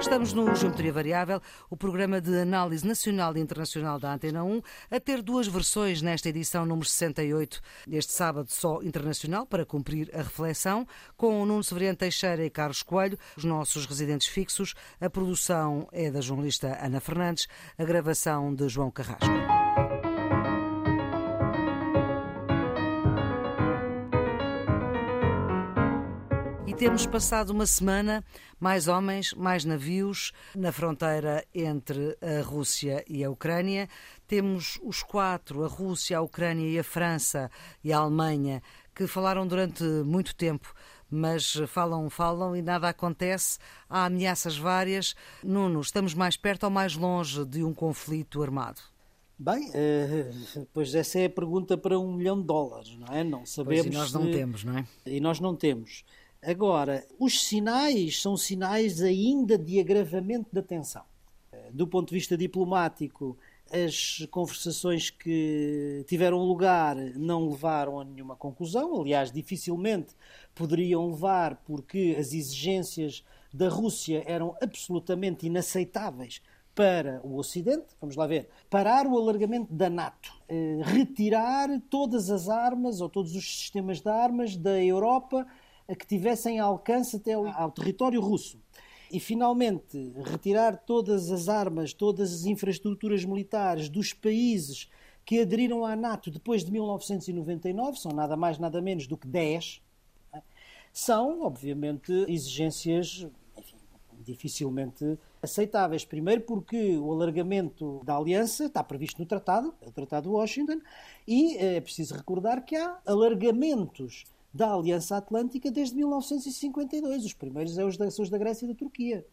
Estamos no Geometria Variável, o programa de análise nacional e internacional da Antena 1, a ter duas versões nesta edição número 68, este sábado só internacional, para cumprir a reflexão, com Nuno Severiano Teixeira e Carlos Coelho, os nossos residentes fixos. A produção é da jornalista Ana Fernandes, a gravação de João Carrasco. Temos passado uma semana, mais homens, mais navios, na fronteira entre a Rússia e a Ucrânia. Temos os quatro, a Rússia, a Ucrânia e a França e a Alemanha, que falaram durante muito tempo mas falam, falam e nada acontece. Há ameaças várias. Nuno, estamos mais perto ou mais longe de um conflito armado? Bem, uh, pois essa é a pergunta para um milhão de dólares, não é? Não sabemos. Pois e nós não se... temos, não é? E nós não temos. Agora, os sinais são sinais ainda de agravamento da tensão. Do ponto de vista diplomático, as conversações que tiveram lugar não levaram a nenhuma conclusão. Aliás, dificilmente poderiam levar, porque as exigências da Rússia eram absolutamente inaceitáveis para o Ocidente. Vamos lá ver. Parar o alargamento da NATO, eh, retirar todas as armas ou todos os sistemas de armas da Europa a que tivessem alcance até ao território russo. E, finalmente, retirar todas as armas, todas as infraestruturas militares dos países que aderiram à NATO depois de 1999, são nada mais, nada menos do que 10, é? são, obviamente, exigências enfim, dificilmente aceitáveis. Primeiro, porque o alargamento da aliança está previsto no Tratado, é o Tratado de Washington, e eh, é preciso recordar que há alargamentos da Aliança Atlântica desde 1952. Os primeiros são os da, são os da Grécia e da Turquia.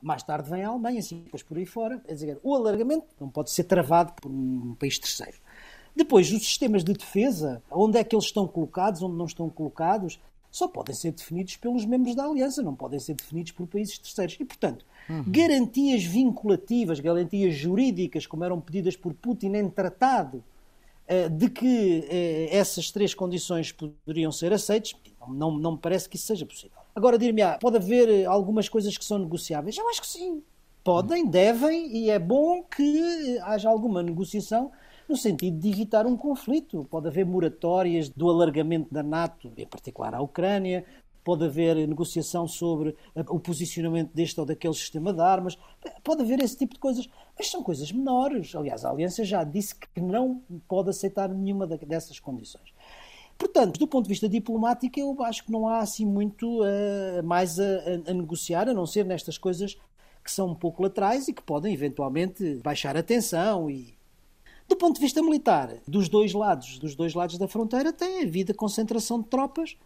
Mais tarde vem a Alemanha, assim, depois por aí fora. É dizer, o alargamento não pode ser travado por um país terceiro. Depois, os sistemas de defesa, onde é que eles estão colocados, onde não estão colocados, só podem ser definidos pelos membros da Aliança, não podem ser definidos por países terceiros. E, portanto, uhum. garantias vinculativas, garantias jurídicas, como eram pedidas por Putin em tratado, de que eh, essas três condições poderiam ser aceitas, não, não me parece que isso seja possível. Agora, dir-me, pode haver eh, algumas coisas que são negociáveis? Eu acho que sim. Podem, devem, e é bom que haja alguma negociação no sentido de evitar um conflito. Pode haver moratórias do alargamento da NATO, em particular à Ucrânia, pode haver negociação sobre o posicionamento deste ou daquele sistema de armas, pode haver esse tipo de coisas, mas são coisas menores. Aliás, a Aliança já disse que não pode aceitar nenhuma dessas condições. Portanto, do ponto de vista diplomático, eu acho que não há assim muito uh, mais a, a, a, negociar, a não ser nestas coisas que são um pouco laterais e que podem eventualmente baixar a tensão e do ponto de vista militar, dos dois lados, dos dois lados da fronteira, tem havido a concentração de tropas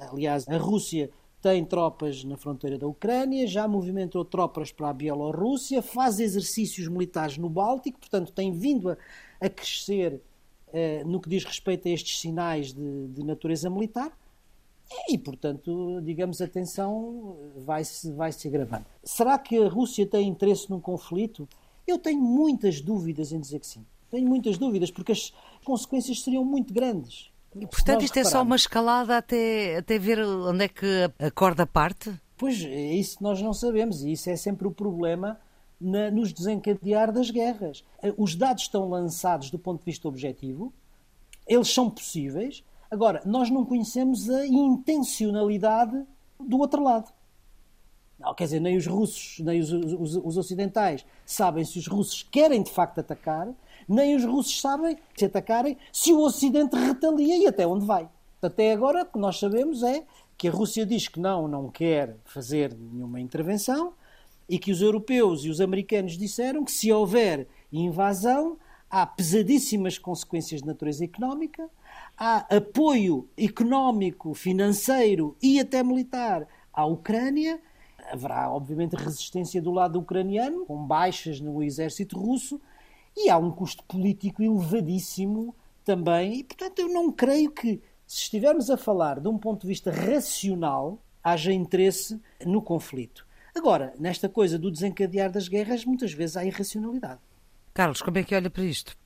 Aliás, a Rússia tem tropas na fronteira da Ucrânia, já movimentou tropas para a Bielorrússia, faz exercícios militares no Báltico, portanto, tem vindo a, a crescer eh, no que diz respeito a estes sinais de, de natureza militar. E, portanto, digamos, a tensão vai-se vai -se agravando. Será que a Rússia tem interesse num conflito? Eu tenho muitas dúvidas em dizer que sim. Tenho muitas dúvidas, porque as consequências seriam muito grandes. E, portanto, isto é só uma escalada até, até ver onde é que a corda parte? Pois, é isso que nós não sabemos e isso é sempre o problema na, nos desencadear das guerras. Os dados estão lançados do ponto de vista objetivo, eles são possíveis, agora, nós não conhecemos a intencionalidade do outro lado. Não, quer dizer, nem os russos, nem os, os, os ocidentais sabem se os russos querem de facto atacar, nem os russos sabem, se atacarem, se o Ocidente retalia e até onde vai. Até agora, o que nós sabemos é que a Rússia diz que não, não quer fazer nenhuma intervenção e que os europeus e os americanos disseram que se houver invasão, há pesadíssimas consequências de natureza económica, há apoio económico, financeiro e até militar à Ucrânia. Haverá, obviamente, resistência do lado ucraniano, com baixas no exército russo, e há um custo político elevadíssimo também, e portanto eu não creio que, se estivermos a falar de um ponto de vista racional, haja interesse no conflito. Agora, nesta coisa do desencadear das guerras, muitas vezes há irracionalidade. Carlos, como é que olha para isto?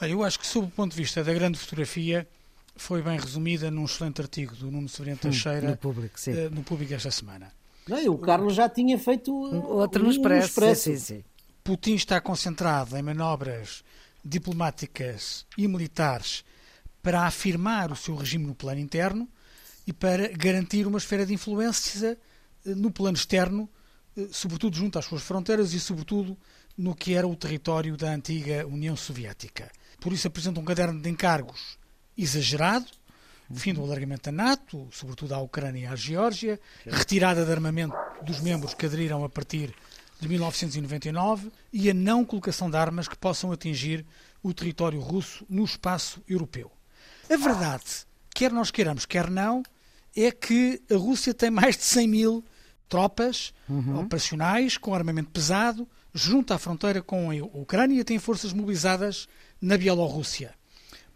Eu acho que, sob o ponto de vista da grande fotografia, foi bem resumida num excelente artigo do Nuno Severino hum, Teixeira no, público, uh, no público esta semana. Não, o Carlos já tinha feito outro no Expresso. expresso. Sim, sim, sim. Putin está concentrado em manobras diplomáticas e militares para afirmar o seu regime no plano interno e para garantir uma esfera de influência eh, no plano externo, eh, sobretudo junto às suas fronteiras e, sobretudo, no que era o território da antiga União Soviética. Por isso apresenta um caderno de encargos exagerado, fim do alargamento da NATO, sobretudo à Ucrânia e à Geórgia, retirada de armamento dos membros que aderiram a partir de 1999 e a não colocação de armas que possam atingir o território russo no espaço europeu. A verdade, quer nós queiramos, quer não, é que a Rússia tem mais de 100 mil tropas uhum. operacionais com armamento pesado junto à fronteira com a Ucrânia e tem forças mobilizadas na Bielorrússia.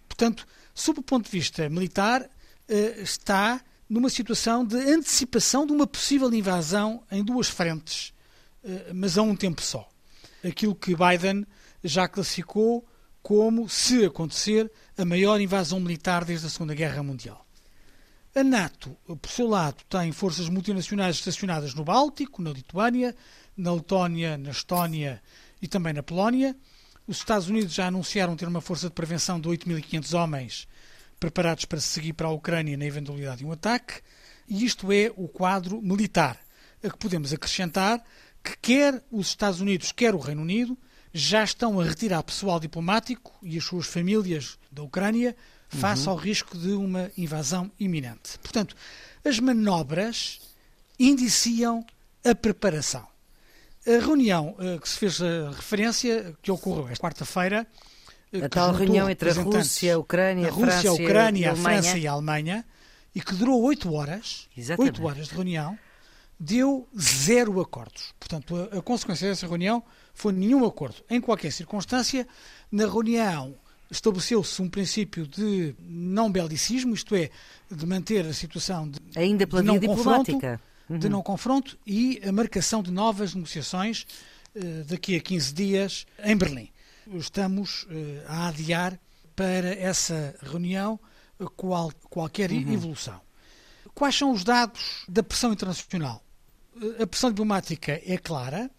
Portanto, sob o ponto de vista militar, eh, está numa situação de antecipação de uma possível invasão em duas frentes, mas a um tempo só. Aquilo que Biden já classificou como, se acontecer, a maior invasão militar desde a Segunda Guerra Mundial. A NATO, por seu lado, tem forças multinacionais estacionadas no Báltico, na Lituânia, na Letónia, na Estónia e também na Polónia. Os Estados Unidos já anunciaram ter uma força de prevenção de 8.500 homens preparados para seguir para a Ucrânia na eventualidade de um ataque. E isto é o quadro militar, a que podemos acrescentar que quer os Estados Unidos, quer o Reino Unido, já estão a retirar pessoal diplomático e as suas famílias da Ucrânia face uhum. ao risco de uma invasão iminente. Portanto, as manobras indiciam a preparação. A reunião uh, que se fez a referência, que ocorreu esta quarta-feira, uh, a tal reunião entre a Rússia, a Ucrânia, a, Rússia, França, a Ucrânia, a França e a Alemanha, e que durou oito horas, oito horas de reunião, deu zero acordos. Portanto, a, a consequência dessa reunião foi nenhum acordo. Em qualquer circunstância, na reunião estabeleceu-se um princípio de não belicismo, isto é, de manter a situação de, Ainda pela de não confronto, uhum. de não confronto e a marcação de novas negociações uh, daqui a 15 dias em Berlim. Estamos uh, a adiar para essa reunião uh, qual, qualquer uhum. evolução. Quais são os dados da pressão internacional? A pressão diplomática é clara.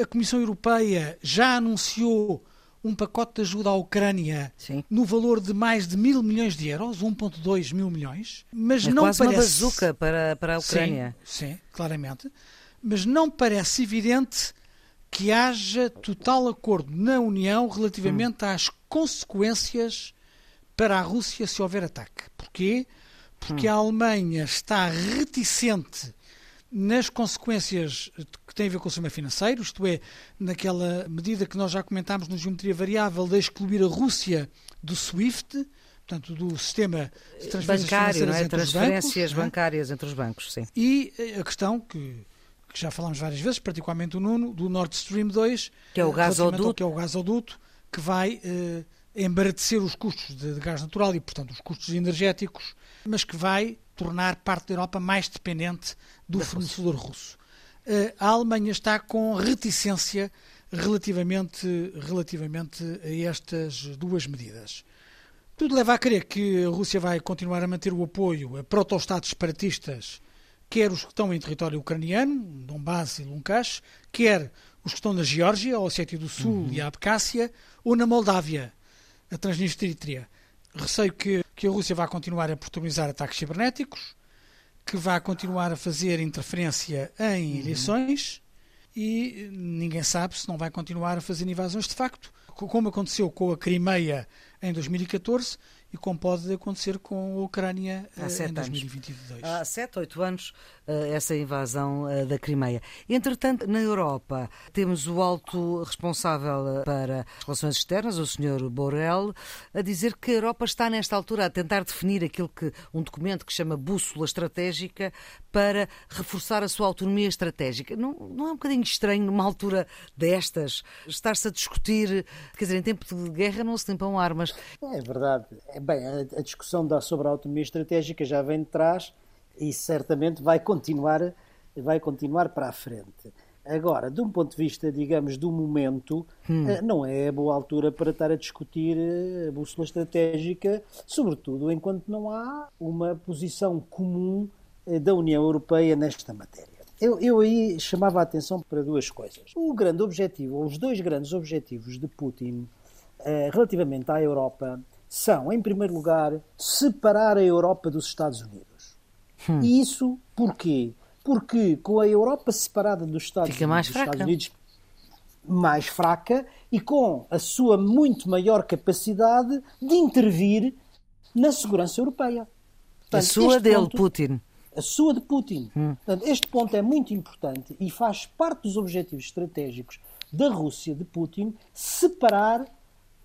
A Comissão Europeia já anunciou um pacote de ajuda à Ucrânia Sim. no valor de mais de mil milhões de euros, 1,2 mil milhões, mas é não quase parece... uma bazuca para, para a Ucrânia. Sim, sim, claramente. Mas não parece evidente que haja total acordo na União relativamente hum. às consequências para a Rússia se houver ataque. Porquê? Porque hum. a Alemanha está reticente nas consequências que têm a ver com o sistema financeiro, isto é, naquela medida que nós já comentámos no Geometria Variável de excluir a Rússia do SWIFT, portanto, do sistema de transferências Bancário, não é? transferências bancos, bancárias é? entre os bancos, sim. E a questão que, que, já falámos várias vezes, particularmente o Nuno, do Nord Stream 2, que é o gasoduto, que, é o gasoduto, que vai eh, os custos de, de gás natural e, portanto, os custos energéticos, mas que vai tornar parte da Europa mais dependente do da fornecedor russo. Eh, a Alemanha está com reticência relativamente, relativamente a estas duas medidas. Tudo leva a crer que a Rússia vai continuar a manter o apoio a proto-estados separatistas, quer os que estão em território ucraniano, Donbass e Lunkach, quer os que estão na Geórgia, Ossétia do Sul uhum. e a Abcácia, ou na Moldávia, a Transnistria. Receio que, que a Rússia vá continuar a protagonizar ataques cibernéticos, que vai continuar a fazer interferência em uhum. eleições e ninguém sabe se não vai continuar a fazer invasões de facto, como aconteceu com a Crimeia em 2014 e como pode acontecer com a Ucrânia Há eh, em 2022. Há sete, oito anos eh, essa invasão eh, da Crimeia. Entretanto, na Europa, temos o alto responsável para as relações externas, o Sr. Borrell, a dizer que a Europa está nesta altura a tentar definir aquilo que um documento que chama bússola estratégica para reforçar a sua autonomia estratégica. Não, não é um bocadinho estranho numa altura destas estar-se a discutir, quer dizer, em tempo de guerra não se limpam armas. É verdade. É Bem, a, a discussão da, sobre a autonomia estratégica já vem de trás e certamente vai continuar, vai continuar para a frente. Agora, de um ponto de vista, digamos, do momento, hum. Eh, não é a boa altura para estar a discutir eh, a bússola estratégica, sobretudo enquanto não há uma posição comum eh, da União Europeia nesta matéria. Eu, eu aí chamava a atenção para duas coisas. O grande objetivo, ou os dois grandes objetivos de Putin eh, relativamente à Europa são, em primeiro lugar, separar a Europa dos Estados Unidos. Hum. E isso porquê? Porque com a Europa separada dos Estados Fica Unidos, mais fraca. Estados Unidos mais fraca e com a sua muito maior capacidade de intervir na segurança europeia. Portanto, a sua dele, ponto, Putin. A sua de Putin. Hum. Portanto, este ponto é muito importante e faz parte dos objetivos estratégicos da Rússia de Putin separar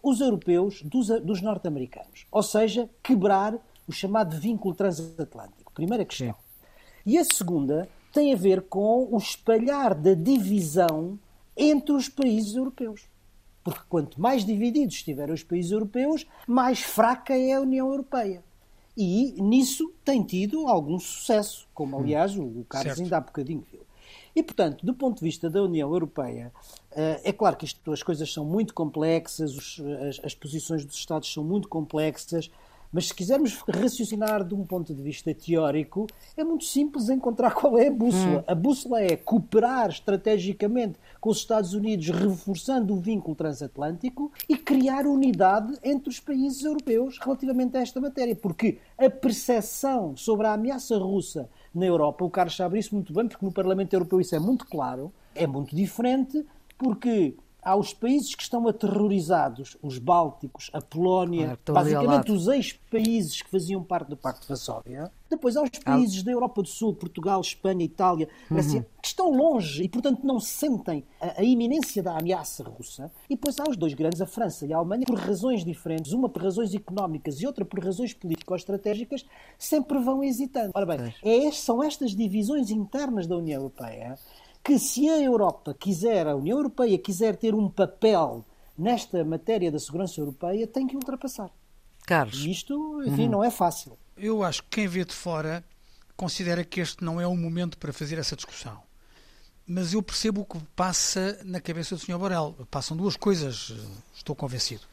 os europeus dos, dos norte-americanos. Ou seja, quebrar o chamado vínculo transatlântico. Primeira questão. E a segunda tem a ver com o espalhar da divisão entre os países europeus. Porque quanto mais divididos estiverem os países europeus, mais fraca é a União Europeia. E nisso tem tido algum sucesso, como hum. aliás o Carlos certo. ainda há bocadinho viu. E, portanto, do ponto de vista da União Europeia, eh, é claro que isto, as coisas são muito complexas, as, as posições dos Estados são muito complexas, mas se quisermos raciocinar de um ponto de vista teórico, é muito simples encontrar qual é a bússola. Hum. A bússola é cooperar estrategicamente com os Estados Unidos, reforçando o vínculo transatlântico e criar unidade entre os países europeus relativamente a esta matéria. Porque a percepção sobre a ameaça russa na Europa, o Carlos sabe isso muito bem, porque no Parlamento Europeu isso é muito claro, é muito diferente, porque aos países que estão aterrorizados, os Bálticos, a Polónia, ah, basicamente os ex-países que faziam parte do Pacto de Varsóvia, depois aos países ah. da Europa do Sul, Portugal, Espanha, Itália, Grécia, uhum. que estão longe e, portanto, não sentem a, a, iminência da ameaça russa, e depois há os dois grandes, a França e a Alemanha, por razões diferentes, uma por razões económicas e outra por razões político-estratégicas, sempre vão hesitando. Ora bem, é, são estas divisões internas da União Europeia que se a Europa quiser, a União Europeia quiser ter um papel nesta matéria da segurança europeia, tem que ultrapassar. Carlos. E isto, enfim, uhum. não é fácil. Eu acho que quem vê de fora considera que este não é o momento para fazer essa discussão. Mas eu percebo o que passa na cabeça do Sr. Borel. Passam duas coisas, estou convencido.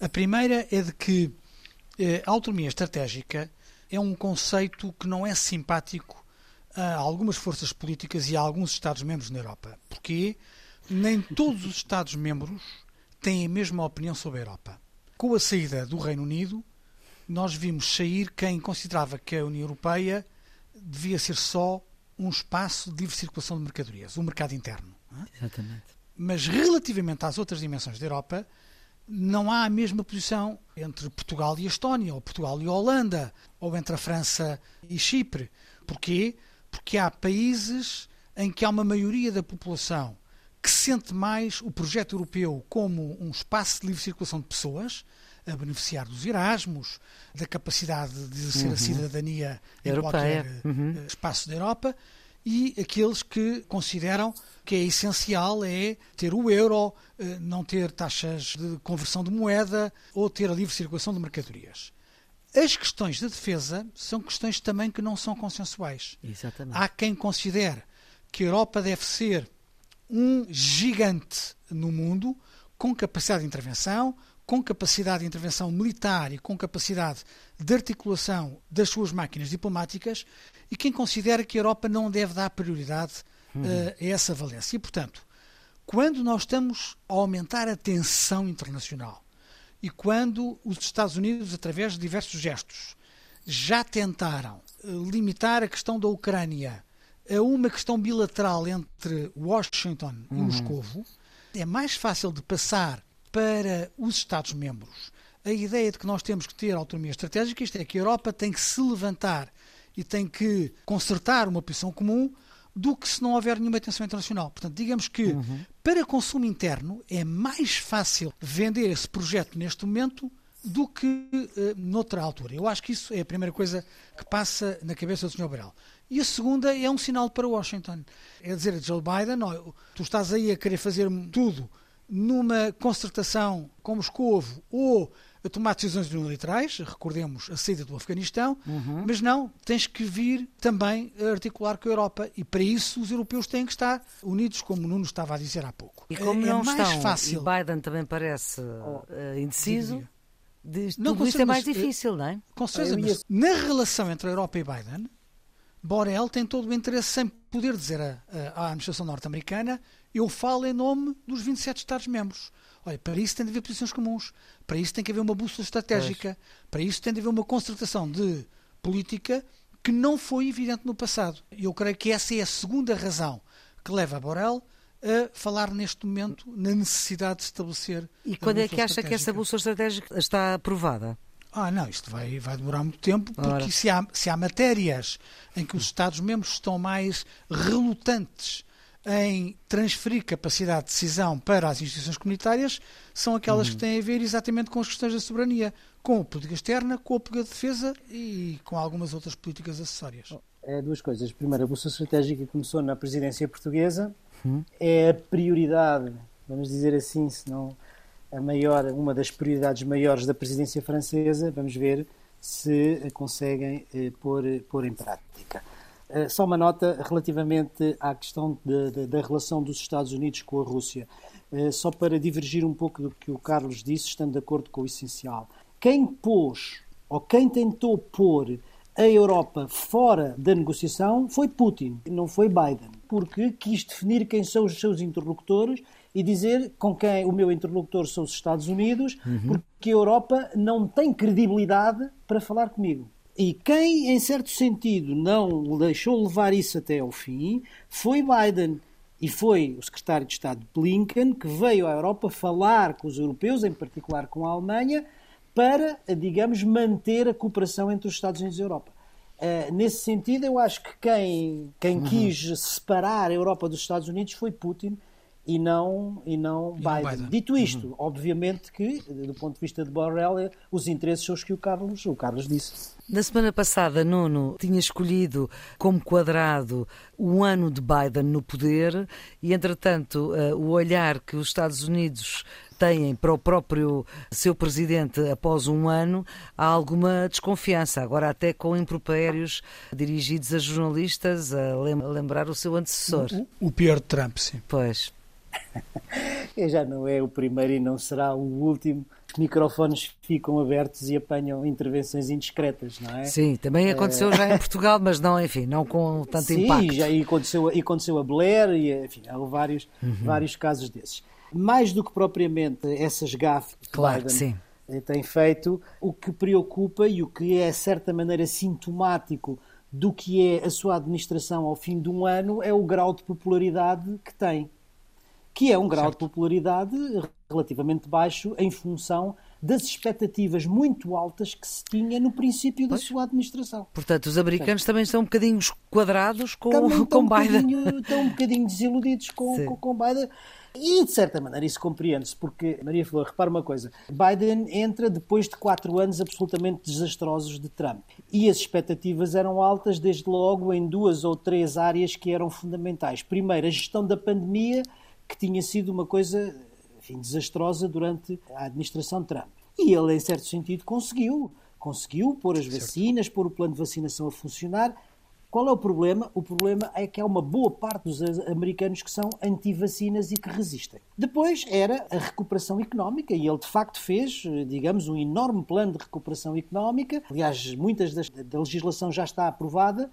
A primeira é de que eh, a autonomia estratégica é um conceito que não é simpático a algumas forças políticas e a alguns Estados-membros na Europa. Porque nem todos os Estados-membros têm a mesma opinião sobre a Europa. Com a saída do Reino Unido, nós vimos sair quem considerava que a União Europeia devia ser só um espaço de livre circulação de mercadorias, um mercado interno. É? Exatamente. Mas relativamente às outras dimensões da Europa, não há a mesma posição entre Portugal e Estónia, ou Portugal e Holanda, ou entre a França e Chipre. Porquê? Porque há países em que há uma maioria da população que sente mais o projeto europeu como um espaço de livre circulação de pessoas, a beneficiar dos Erasmus, da capacidade de exercer uhum. a cidadania em Europeia. qualquer uhum. Eh, espaço da Europa, e aqueles que consideram que é essencial é ter o euro, eh, não ter taxas de conversão de moeda ou ter a livre circulação de mercadorias. As questões de defesa são questões também que não são consensuais. Exatamente. Há quem considere que a Europa deve ser um gigante no mundo com capacidade de intervenção, com capacidade de intervenção militar e com capacidade de articulação das suas máquinas diplomáticas, e quem considera que a Europa não deve dar prioridade uhum. uh, a essa valência. E, portanto, quando nós estamos a aumentar a tensão internacional, e quando os Estados Unidos, através de diversos gestos, já tentaram eh, limitar a questão da Ucrânia a uma questão bilateral entre Washington uhum. e Moscovo, é mais fácil de passar para os Estados-membros a ideia de que nós temos que ter autonomia estratégica, isto é, que a Europa tem que se levantar e tem que consertar uma posição comum do que se não houver nenhuma tensão internacional. Portanto, digamos que uhum. para consumo interno é mais fácil vender esse projeto neste momento do que uh, noutra altura. Eu acho que isso é a primeira coisa que passa na cabeça do Sr. Borel. E a segunda é um sinal para Washington. É dizer a Joe Biden, oh, tu estás aí a querer fazer tudo numa concertação com Moscou ou a tomar decisões unilaterais, recordemos a saída do Afeganistão, uhum. mas não, tens que vir também a articular com a Europa e para isso os europeus têm que estar unidos, como o Nuno estava a dizer há pouco. E como é, não é mais estão, fácil. E Biden também parece uh, indeciso. De, não, tudo isso é mais difícil, não é? Com certeza, mas na relação entre a Europa e Biden, Borel tem todo o interesse em poder dizer à administração norte-americana eu falo em nome dos 27 Estados-membros. Olha, para isso tem de haver posições comuns, para isso tem que haver uma bússola estratégica, pois. para isso tem de haver uma concertação de política que não foi evidente no passado. E eu creio que essa é a segunda razão que leva a Borrell a falar neste momento na necessidade de estabelecer. E quando é que acha que essa bússola estratégica está aprovada? Ah, não, isto vai, vai demorar muito tempo, porque se há, se há matérias em que os Estados-membros estão mais relutantes em transferir capacidade de decisão para as instituições comunitárias, são aquelas uhum. que têm a ver exatamente com as questões da soberania, com a política externa, com a política de defesa e com algumas outras políticas acessórias. É duas coisas. Primeiro, a Bolsa Estratégica começou na presidência portuguesa, uhum. é a prioridade, vamos dizer assim, se não a maior, uma das prioridades maiores da presidência francesa. Vamos ver se conseguem eh, pôr, pôr em prática. Uh, só uma nota relativamente à questão de, de, da relação dos Estados Unidos com a Rússia. Uh, só para divergir um pouco do que o Carlos disse, estando de acordo com o essencial. Quem pôs, ou quem tentou pôr a Europa fora da negociação foi Putin, não foi Biden, porque quis definir quem são os seus interlocutores e dizer com quem o meu interlocutor são os Estados Unidos, uhum. porque a Europa não tem credibilidade para falar comigo. E quem, em certo sentido, não deixou levar isso até ao fim foi Biden. E foi o secretário de Estado Blinken que veio à Europa falar com os europeus, em particular com a Alemanha, para, digamos, manter a cooperação entre os Estados Unidos e a Europa. Uh, nesse sentido, eu acho que quem, quem uhum. quis separar a Europa dos Estados Unidos foi Putin e não, e não, e Biden. Biden. Dito isto, uhum. obviamente que, do ponto de vista de Borrell, os interesses são os que o Carlos, o Carlos disse. Na semana passada, Nuno tinha escolhido como quadrado o ano de Biden no poder e, entretanto, uh, o olhar que os Estados Unidos têm para o próprio seu presidente após um ano, há alguma desconfiança, agora até com impropérios dirigidos a jornalistas a lembrar o seu antecessor. O, o pior de Trump, sim. Pois. Já não é o primeiro e não será o último. Os microfones ficam abertos e apanham intervenções indiscretas, não é? Sim, também aconteceu é... já em Portugal, mas não, enfim, não com tanto Sim, impacto. Sim, já e aconteceu, e aconteceu a Blair e, enfim, há vários, uhum. vários casos desses. Mais do que propriamente essas gafes que claro, Biden sim. Eh, tem feito, o que preocupa e o que é, de certa maneira, sintomático do que é a sua administração ao fim de um ano é o grau de popularidade que tem que é um grau certo. de popularidade relativamente baixo em função das expectativas muito altas que se tinha no princípio da sua administração. Portanto, os americanos também estão um bocadinho quadrados com, com um Biden. Estão um bocadinho desiludidos com, com, com Biden. E, de certa maneira, isso compreende-se, porque, Maria Flor, repara uma coisa: Biden entra depois de quatro anos absolutamente desastrosos de Trump. E as expectativas eram altas, desde logo, em duas ou três áreas que eram fundamentais. Primeiro, a gestão da pandemia que tinha sido uma coisa enfim, desastrosa durante a administração Trump. E ele, em certo sentido, conseguiu. Conseguiu pôr as vacinas, pôr o plano de vacinação a funcionar. Qual é o problema? O problema é que há uma boa parte dos americanos que são anti-vacinas e que resistem. Depois era a recuperação económica e ele de facto fez, digamos, um enorme plano de recuperação económica. Aliás, muitas das, da legislação já está aprovada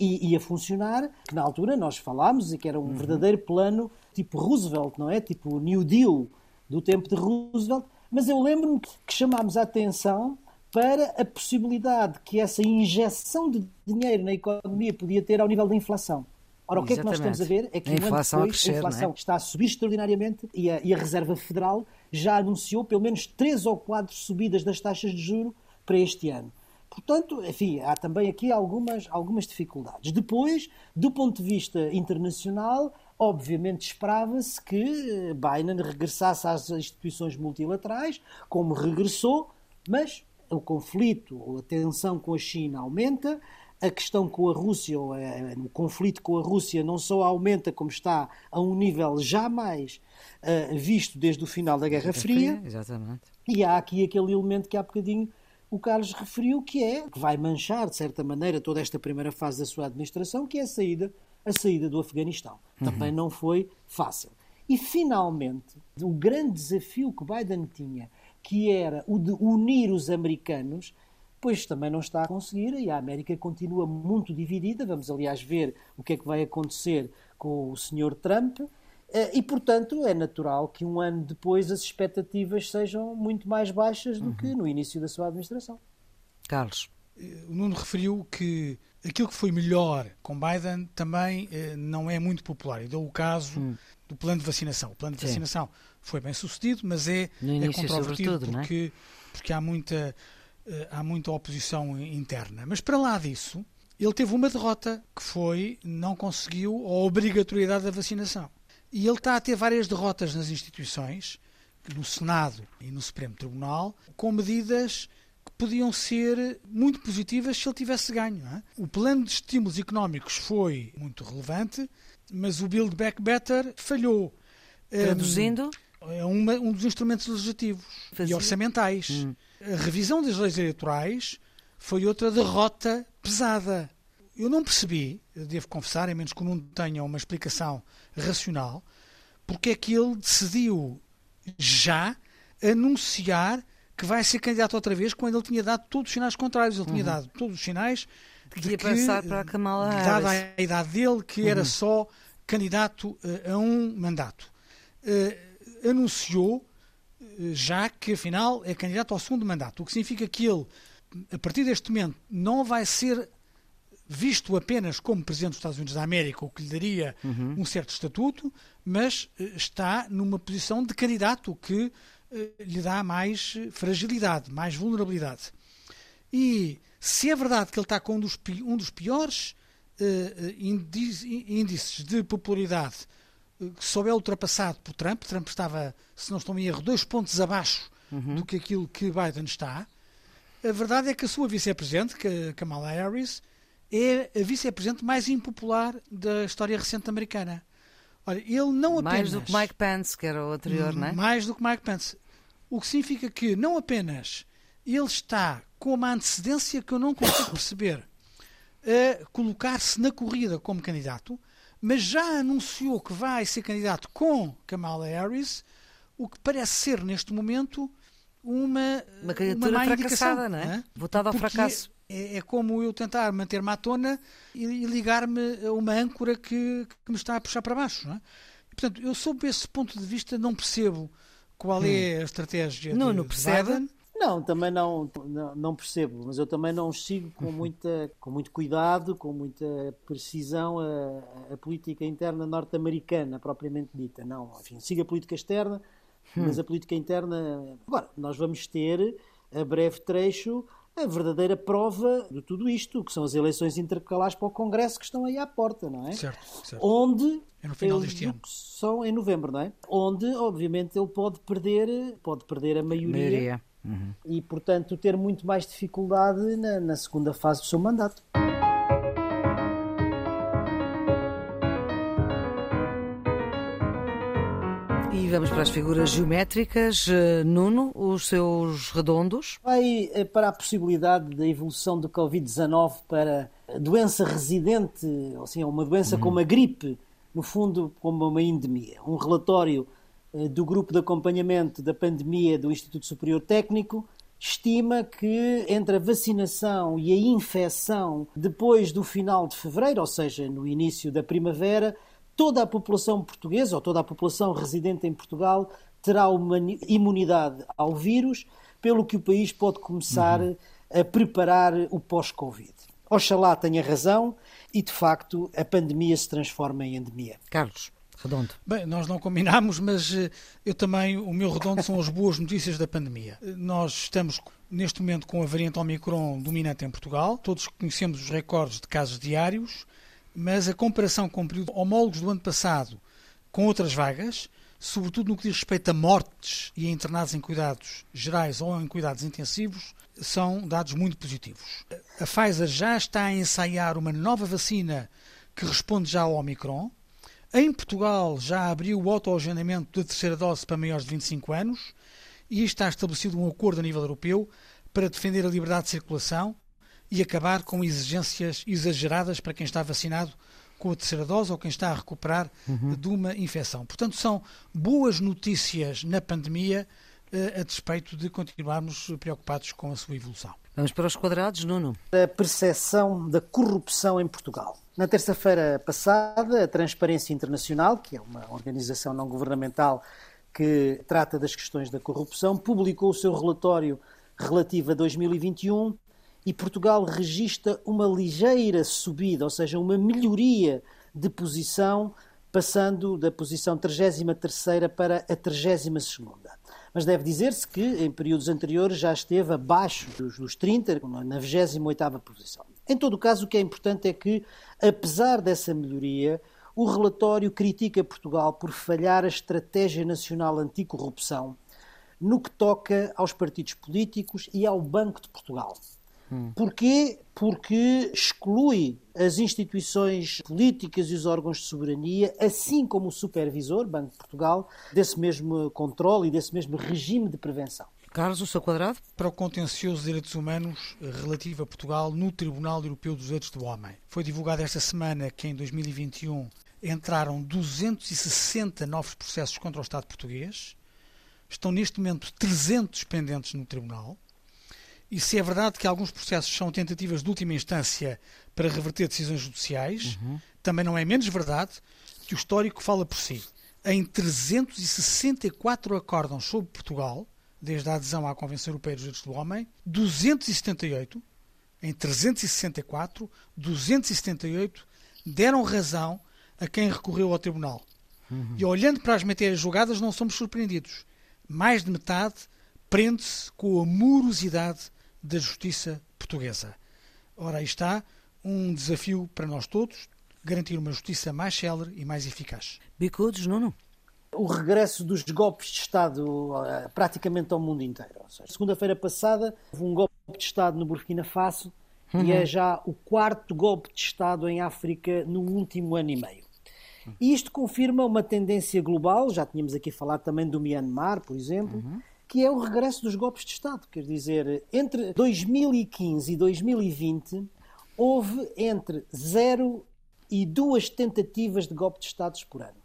e, e, a funcionar, que na altura nós falámos e que era um uhum. verdadeiro plano tipo Roosevelt, não é? Tipo New Deal do tempo de Roosevelt. Mas eu lembro-me que chamámos a atenção para a possibilidade que essa injeção de dinheiro na economia podia ter ao nível da inflação. Ora, o que Exatamente. é que nós estamos a ver é que a inflação, depois, a, crescer, a inflação é? está a subir extraordinariamente e a, e a Reserva Federal já anunciou pelo menos três ou quatro subidas das taxas de juro para este ano. Portanto, enfim, há também aqui algumas, algumas dificuldades. Depois, do ponto de vista internacional, obviamente esperava-se que Biden regressasse às instituições multilaterais, como regressou, mas o conflito, a tensão com a China aumenta, a questão com a Rússia, o conflito com a Rússia não só aumenta, como está a um nível jamais uh, visto desde o final da Guerra Fria. Fria. Exatamente. E há aqui aquele elemento que há bocadinho o Carlos referiu que é que vai manchar de certa maneira toda esta primeira fase da sua administração, que é a saída, a saída do Afeganistão. Uhum. Também não foi fácil. E finalmente, o grande desafio que Biden tinha, que era o de unir os americanos, pois também não está a conseguir e a América continua muito dividida. Vamos, aliás, ver o que é que vai acontecer com o Sr. Trump. Eh, e, portanto, é natural que um ano depois as expectativas sejam muito mais baixas do uhum. que no início da sua administração. Carlos. O Nuno referiu que aquilo que foi melhor com Biden também eh, não é muito popular. E deu o caso hum. do plano de vacinação. O plano de Sim. vacinação foi bem sucedido, mas é, é controvertido porque, é? porque há, muita, eh, há muita oposição interna. Mas para lá disso, ele teve uma derrota que foi não conseguiu a obrigatoriedade da vacinação. E ele está a ter várias derrotas nas instituições, no Senado e no Supremo Tribunal, com medidas que podiam ser muito positivas se ele tivesse ganho. É? O plano de estímulos económicos foi muito relevante, mas o Build Back Better falhou. Traduzindo? É uma, um dos instrumentos legislativos Fazia. e orçamentais. Hum. A revisão das leis eleitorais foi outra derrota pesada. Eu não percebi, eu devo confessar, a menos que não tenha uma explicação racional, porque é que ele decidiu já anunciar que vai ser candidato outra vez quando ele tinha dado todos os sinais contrários. Ele uhum. tinha dado todos os sinais de que, passar para a Kamala Harris. dada a idade dele, que uhum. era só candidato uh, a um mandato. Uh, anunciou já que, afinal, é candidato ao segundo mandato, o que significa que ele, a partir deste momento, não vai ser visto apenas como Presidente dos Estados Unidos da América, o que lhe daria uhum. um certo estatuto, mas está numa posição de candidato, que eh, lhe dá mais fragilidade, mais vulnerabilidade. E se é verdade que ele está com um dos, um dos piores uh, índices de popularidade uh, que só é ultrapassado por Trump, Trump estava, se não estou em erro, dois pontos abaixo uhum. do que aquilo que Biden está, a verdade é que a sua vice-presidente, Kamala Harris, é a vice-presidente mais impopular da história recente americana. Olha, ele não apenas... Mais do que Mike Pence, que era o anterior, não é? Mais do que Mike Pence. O que significa que não apenas ele está com uma antecedência que eu não consigo perceber a colocar-se na corrida como candidato, mas já anunciou que vai ser candidato com Kamala Harris, o que parece ser neste momento uma uma candidatura uma fracassada, não é? Votada ao fracasso. É, é, como eu tentar manter-me à tona e, e ligar-me a uma âncora que, que me está a puxar para baixo. Não é? portanto, eu sob esse ponto de vista não percebo qual é hum. a estratégia não, de, não percebe? Biden. Não, também não, não, não, percebo, mas eu também não sigo com, uhum. muita, com muito cuidado, com muita precisão a, a política interna norte-americana, propriamente dita. Não, enfim, sigo a política externa, hum. mas a política interna. Agora, nós vamos ter a breve trecho a verdadeira prova de tudo isto, que são as eleições intercalares para o Congresso que estão aí à porta, não é? Certo, certo. Onde é no final deste ano. São em novembro, não é? Onde, obviamente, ele pode perder, pode perder a maioria. maioria. Uhum. E, portanto, ter muito mais dificuldade na, na segunda fase do seu mandato. Vamos para as figuras geométricas. Eh, Nuno, os seus redondos? Vai eh, para a possibilidade da evolução do Covid-19 para doença residente, ou seja, uma doença uhum. como a gripe, no fundo, como uma endemia. Um relatório eh, do grupo de acompanhamento da pandemia do Instituto Superior Técnico estima que entre a vacinação e a infecção depois do final de fevereiro, ou seja, no início da primavera, toda a população portuguesa ou toda a população residente em Portugal terá uma imunidade ao vírus, pelo que o país pode começar uhum. a preparar o pós-Covid. Oxalá tenha razão e, de facto, a pandemia se transforma em endemia. Carlos. Redondo. Bem, nós não combinámos, mas eh, eu também, o meu redondo são as boas notícias da pandemia. Nós estamos neste momento com a variante Omicron dominante em Portugal, todos conhecemos os recordes de casos diários, mas a comparação com períodos homólogos do ano passado com outras vagas, sobretudo no que diz respeito a mortes e a internados em cuidados gerais ou em cuidados intensivos, são dados muito positivos. A Pfizer já está a ensaiar uma nova vacina que responde já ao Omicron. Em Portugal já abriu o autoagendamento da terceira dose para maiores de 25 anos e está estabelecido um acordo a nível europeu para defender a liberdade de circulação e acabar com exigências exageradas para quem está vacinado com a terceira dose ou quem está a recuperar uhum. de uma infecção. Portanto, são boas notícias na pandemia eh, a despeito de continuarmos preocupados com a sua evolução. Vamos para os quadrados, Nuno. A percepção da corrupção em Portugal. Na terça-feira passada, a Transparência Internacional, que é uma organização não governamental que trata das questões da corrupção, publicou o seu relatório relativo a 2021 e Portugal registra uma ligeira subida, ou seja, uma melhoria de posição, passando da posição 33 para a 32 mas deve dizer-se que em períodos anteriores já esteve abaixo dos, dos 30, na 28ª posição. Em todo o caso, o que é importante é que, apesar dessa melhoria, o relatório critica Portugal por falhar a estratégia nacional anticorrupção no que toca aos partidos políticos e ao Banco de Portugal. Hum. Porquê? Porque exclui as instituições políticas e os órgãos de soberania, assim como o supervisor, Banco de Portugal, desse mesmo controle e desse mesmo regime de prevenção. Carlos, o seu quadrado? Para o contencioso de direitos humanos relativo a Portugal no Tribunal Europeu dos Direitos do Homem. Foi divulgado esta semana que em 2021 entraram 260 novos processos contra o Estado português. Estão neste momento 300 pendentes no Tribunal. E se é verdade que alguns processos são tentativas de última instância para reverter decisões judiciais, uhum. também não é menos verdade que o histórico fala por si. Em 364 acórdãos sobre Portugal, desde a adesão à Convenção Europeia dos Direitos do Homem, 278, em 364, 278 deram razão a quem recorreu ao Tribunal. Uhum. E olhando para as matérias julgadas, não somos surpreendidos. Mais de metade prende-se com a morosidade da justiça portuguesa. Ora, aí está um desafio para nós todos, garantir uma justiça mais célere e mais eficaz. Bicudos, Nuno? O regresso dos golpes de Estado eh, praticamente ao mundo inteiro. Segunda-feira passada houve um golpe de Estado no Burkina Faso uhum. e é já o quarto golpe de Estado em África no último ano e meio. E isto confirma uma tendência global, já tínhamos aqui falado também do Myanmar, por exemplo, uhum que é o regresso dos golpes de Estado. Quer dizer, entre 2015 e 2020 houve entre zero e duas tentativas de golpe de Estado por ano.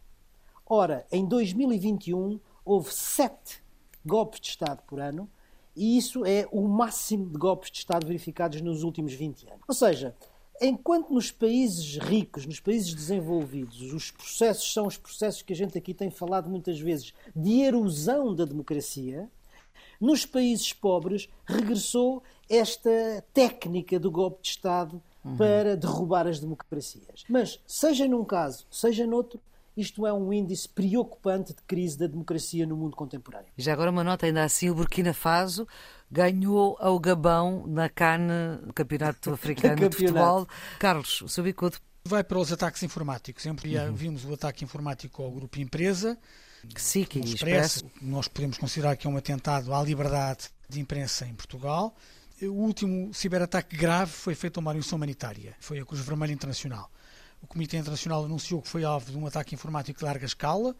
Ora, em 2021 houve sete golpes de Estado por ano e isso é o máximo de golpes de Estado verificados nos últimos 20 anos. Ou seja, enquanto nos países ricos, nos países desenvolvidos, os processos são os processos que a gente aqui tem falado muitas vezes de erosão da democracia, nos países pobres regressou esta técnica do golpe de Estado uhum. para derrubar as democracias. Mas, seja num caso, seja noutro, isto é um índice preocupante de crise da democracia no mundo contemporâneo. Já agora uma nota ainda assim, o Burkina Faso ganhou ao Gabão na CAN, no Campeonato Africano de Futebol. Carlos, o seu bicudo. Vai para os ataques informáticos. Sempre uhum. vimos o ataque informático ao grupo empresa, SIC e Expresso. Nós podemos considerar que é um atentado à liberdade de imprensa em Portugal. O último ciberataque grave foi feito a uma organização humanitária, foi a Cruz Vermelha Internacional. O Comitê Internacional anunciou que foi alvo de um ataque informático de larga escala,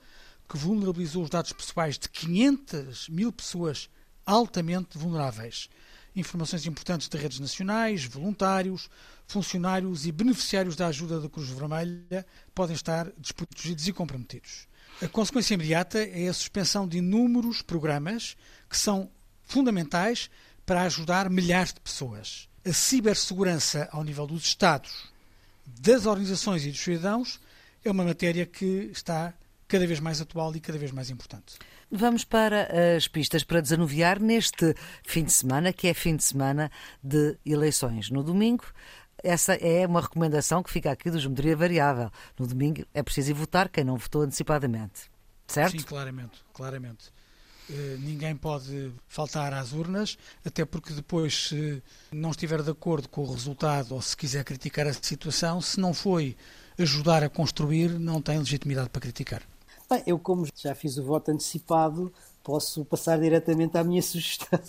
que vulnerabilizou os dados pessoais de 500 mil pessoas altamente vulneráveis. Informações importantes de redes nacionais, voluntários, funcionários e beneficiários da ajuda da Cruz Vermelha podem estar desprotegidos e comprometidos. A consequência imediata é a suspensão de inúmeros programas que são fundamentais para ajudar milhares de pessoas. A cibersegurança ao nível dos Estados, das organizações e dos cidadãos é uma matéria que está cada vez mais atual e cada vez mais importante. Vamos para as pistas para desanuviar neste fim de semana, que é fim de semana de eleições. No domingo, essa é uma recomendação que fica aqui do Geometria Variável. No domingo é preciso ir votar quem não votou antecipadamente. Certo? Sim, claramente. claramente. Uh, ninguém pode faltar às urnas, até porque depois, se não estiver de acordo com o resultado ou se quiser criticar a situação, se não foi ajudar a construir, não tem legitimidade para criticar. Bem, eu, como já fiz o voto antecipado, posso passar diretamente à minha sugestão.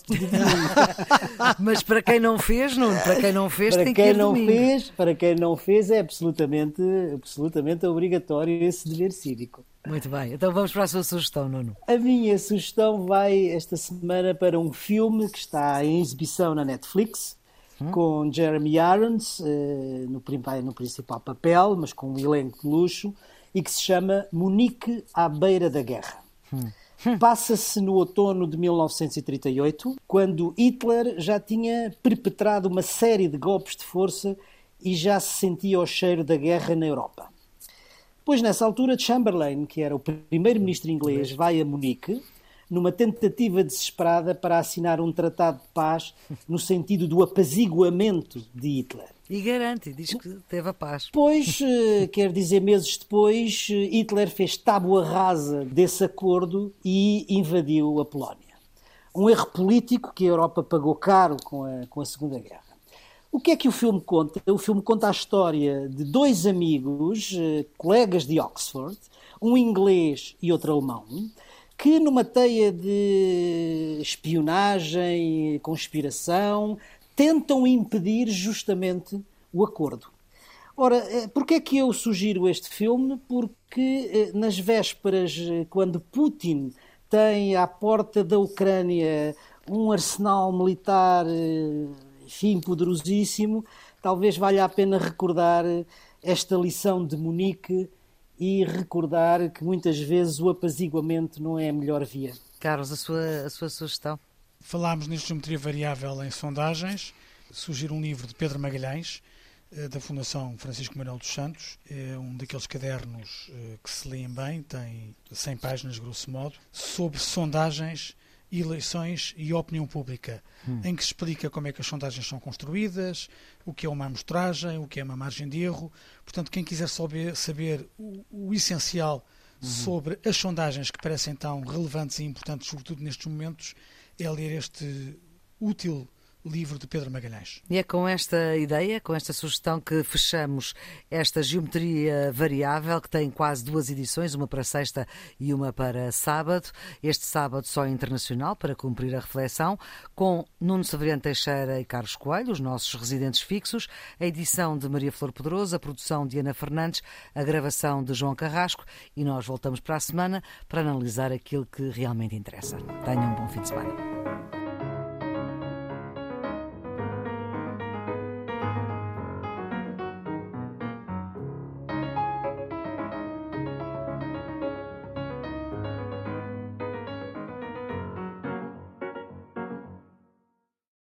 Mas para quem não fez, não, para quem não fez, para tem quem que não domingo. fez, para quem não fez é absolutamente, absolutamente obrigatório esse dever cívico. Muito bem, então vamos para a sua sugestão, Nuno. A minha sugestão vai esta semana para um filme que está em exibição na Netflix, hum? com Jeremy Irons eh, no, no principal papel, mas com um elenco de luxo, e que se chama Monique à beira da guerra. Hum. Passa-se no outono de 1938, quando Hitler já tinha perpetrado uma série de golpes de força e já se sentia o cheiro da guerra na Europa. Pois nessa altura, Chamberlain, que era o primeiro-ministro inglês, vai a Munique, numa tentativa desesperada para assinar um tratado de paz no sentido do apaziguamento de Hitler. E garante, diz que teve a paz. Pois, eh, quer dizer, meses depois, eh, Hitler fez tábua rasa desse acordo e invadiu a Polónia. Um erro político que a Europa pagou caro com a, com a Segunda Guerra. O que é que o filme conta? O filme conta a história de dois amigos, eh, colegas de Oxford, um inglês e outro alemão, que numa teia de espionagem, conspiração, tentam impedir justamente o acordo. Ora, eh, porquê é que eu sugiro este filme? Porque eh, nas vésperas, eh, quando Putin tem à porta da Ucrânia um arsenal militar, enfim, poderosíssimo, talvez valha a pena recordar esta lição de Munique e recordar que muitas vezes o apaziguamento não é a melhor via. Carlos, a sua, a sua sugestão? Falámos neste geometria variável em sondagens. Surgir um livro de Pedro Magalhães, eh, da Fundação Francisco Manuel dos Santos. É um daqueles cadernos eh, que se leem bem, tem 100 páginas, grosso modo, sobre sondagens, eleições e opinião pública, hum. em que se explica como é que as sondagens são construídas, o que é uma amostragem, o que é uma margem de erro. Portanto, quem quiser saber, saber o, o essencial uhum. sobre as sondagens que parecem tão relevantes e importantes, sobretudo nestes momentos, é ler este útil livro de Pedro Magalhães. E é com esta ideia, com esta sugestão, que fechamos esta geometria variável, que tem quase duas edições, uma para sexta e uma para sábado. Este sábado só internacional, para cumprir a reflexão, com Nuno Severiano Teixeira e Carlos Coelho, os nossos residentes fixos, a edição de Maria Flor Pedroso, a produção de Ana Fernandes, a gravação de João Carrasco e nós voltamos para a semana para analisar aquilo que realmente interessa. Tenham um bom fim de semana.